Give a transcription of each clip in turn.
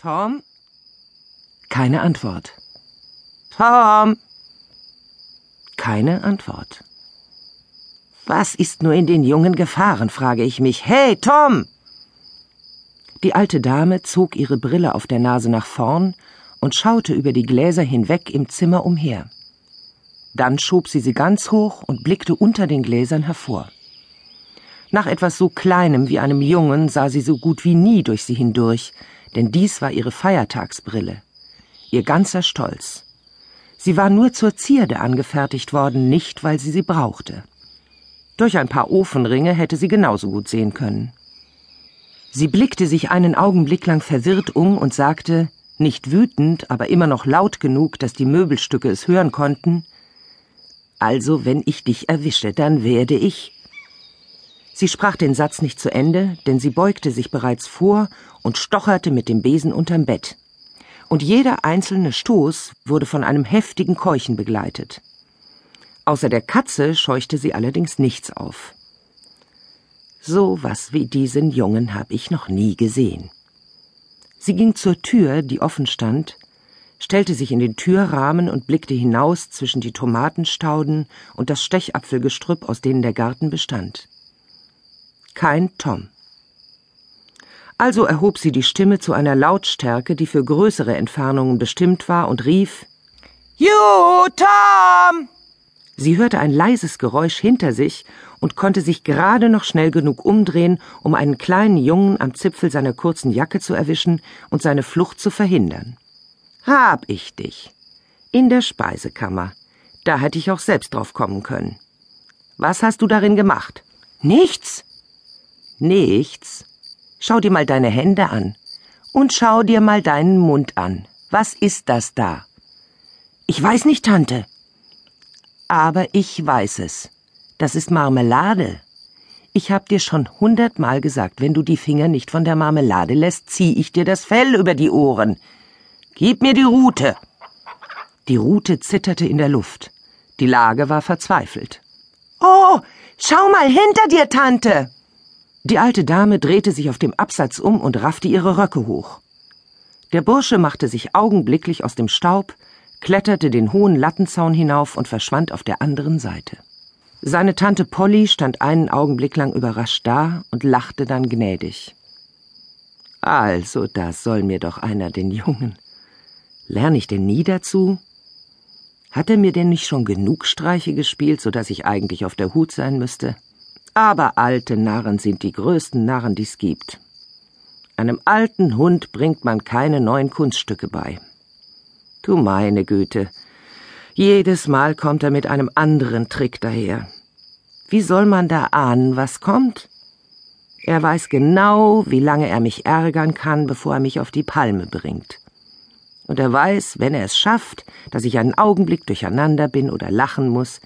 Tom? Keine Antwort. Tom? Keine Antwort. Was ist nur in den Jungen gefahren, frage ich mich. Hey, Tom! Die alte Dame zog ihre Brille auf der Nase nach vorn und schaute über die Gläser hinweg im Zimmer umher. Dann schob sie sie ganz hoch und blickte unter den Gläsern hervor. Nach etwas so Kleinem wie einem Jungen sah sie so gut wie nie durch sie hindurch, denn dies war ihre Feiertagsbrille. Ihr ganzer Stolz. Sie war nur zur Zierde angefertigt worden, nicht weil sie sie brauchte. Durch ein paar Ofenringe hätte sie genauso gut sehen können. Sie blickte sich einen Augenblick lang verwirrt um und sagte, nicht wütend, aber immer noch laut genug, dass die Möbelstücke es hören konnten, Also, wenn ich dich erwische, dann werde ich. Sie sprach den Satz nicht zu Ende, denn sie beugte sich bereits vor und stocherte mit dem Besen unterm Bett. Und jeder einzelne Stoß wurde von einem heftigen Keuchen begleitet. Außer der Katze scheuchte sie allerdings nichts auf. So was wie diesen Jungen hab ich noch nie gesehen. Sie ging zur Tür, die offen stand, stellte sich in den Türrahmen und blickte hinaus zwischen die Tomatenstauden und das Stechapfelgestrüpp, aus denen der Garten bestand. Kein Tom. Also erhob sie die Stimme zu einer Lautstärke, die für größere Entfernungen bestimmt war, und rief Ju, Tom! Sie hörte ein leises Geräusch hinter sich und konnte sich gerade noch schnell genug umdrehen, um einen kleinen Jungen am Zipfel seiner kurzen Jacke zu erwischen und seine Flucht zu verhindern. Hab ich dich. In der Speisekammer. Da hätte ich auch selbst drauf kommen können. Was hast du darin gemacht? Nichts. Nichts. Schau dir mal deine Hände an. Und schau dir mal deinen Mund an. Was ist das da? Ich weiß nicht, Tante. Aber ich weiß es. Das ist Marmelade. Ich hab dir schon hundertmal gesagt, wenn du die Finger nicht von der Marmelade lässt, zieh ich dir das Fell über die Ohren. Gib mir die Rute. Die Rute zitterte in der Luft. Die Lage war verzweifelt. Oh, schau mal hinter dir, Tante. Die alte Dame drehte sich auf dem Absatz um und raffte ihre Röcke hoch. Der Bursche machte sich augenblicklich aus dem Staub, kletterte den hohen Lattenzaun hinauf und verschwand auf der anderen Seite. Seine Tante Polly stand einen Augenblick lang überrascht da und lachte dann gnädig. Also, da soll mir doch einer den Jungen. Lern ich denn nie dazu? Hat er mir denn nicht schon genug Streiche gespielt, so dass ich eigentlich auf der Hut sein müsste? Aber alte Narren sind die größten Narren, die's gibt. Einem alten Hund bringt man keine neuen Kunststücke bei. Du meine Güte. Jedes Mal kommt er mit einem anderen Trick daher. Wie soll man da ahnen, was kommt? Er weiß genau, wie lange er mich ärgern kann, bevor er mich auf die Palme bringt. Und er weiß, wenn er es schafft, dass ich einen Augenblick durcheinander bin oder lachen muss,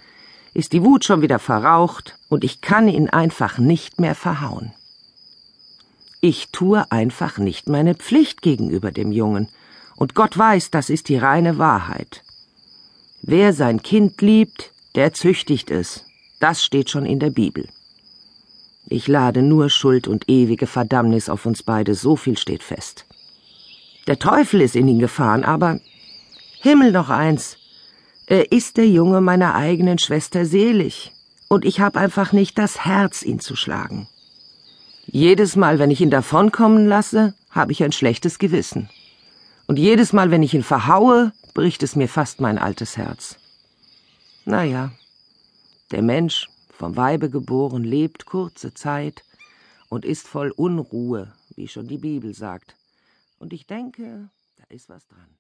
ist die Wut schon wieder verraucht und ich kann ihn einfach nicht mehr verhauen. Ich tue einfach nicht meine Pflicht gegenüber dem Jungen, und Gott weiß, das ist die reine Wahrheit. Wer sein Kind liebt, der züchtigt es. Das steht schon in der Bibel. Ich lade nur Schuld und ewige Verdammnis auf uns beide, so viel steht fest. Der Teufel ist in ihn gefahren, aber Himmel noch eins. Er ist der Junge meiner eigenen Schwester selig, und ich hab einfach nicht das Herz, ihn zu schlagen. Jedes Mal, wenn ich ihn davonkommen lasse, habe ich ein schlechtes Gewissen und jedes Mal, wenn ich ihn verhaue, bricht es mir fast mein altes Herz. Naja, der Mensch, vom Weibe geboren, lebt kurze Zeit und ist voll Unruhe, wie schon die Bibel sagt. Und ich denke, da ist was dran.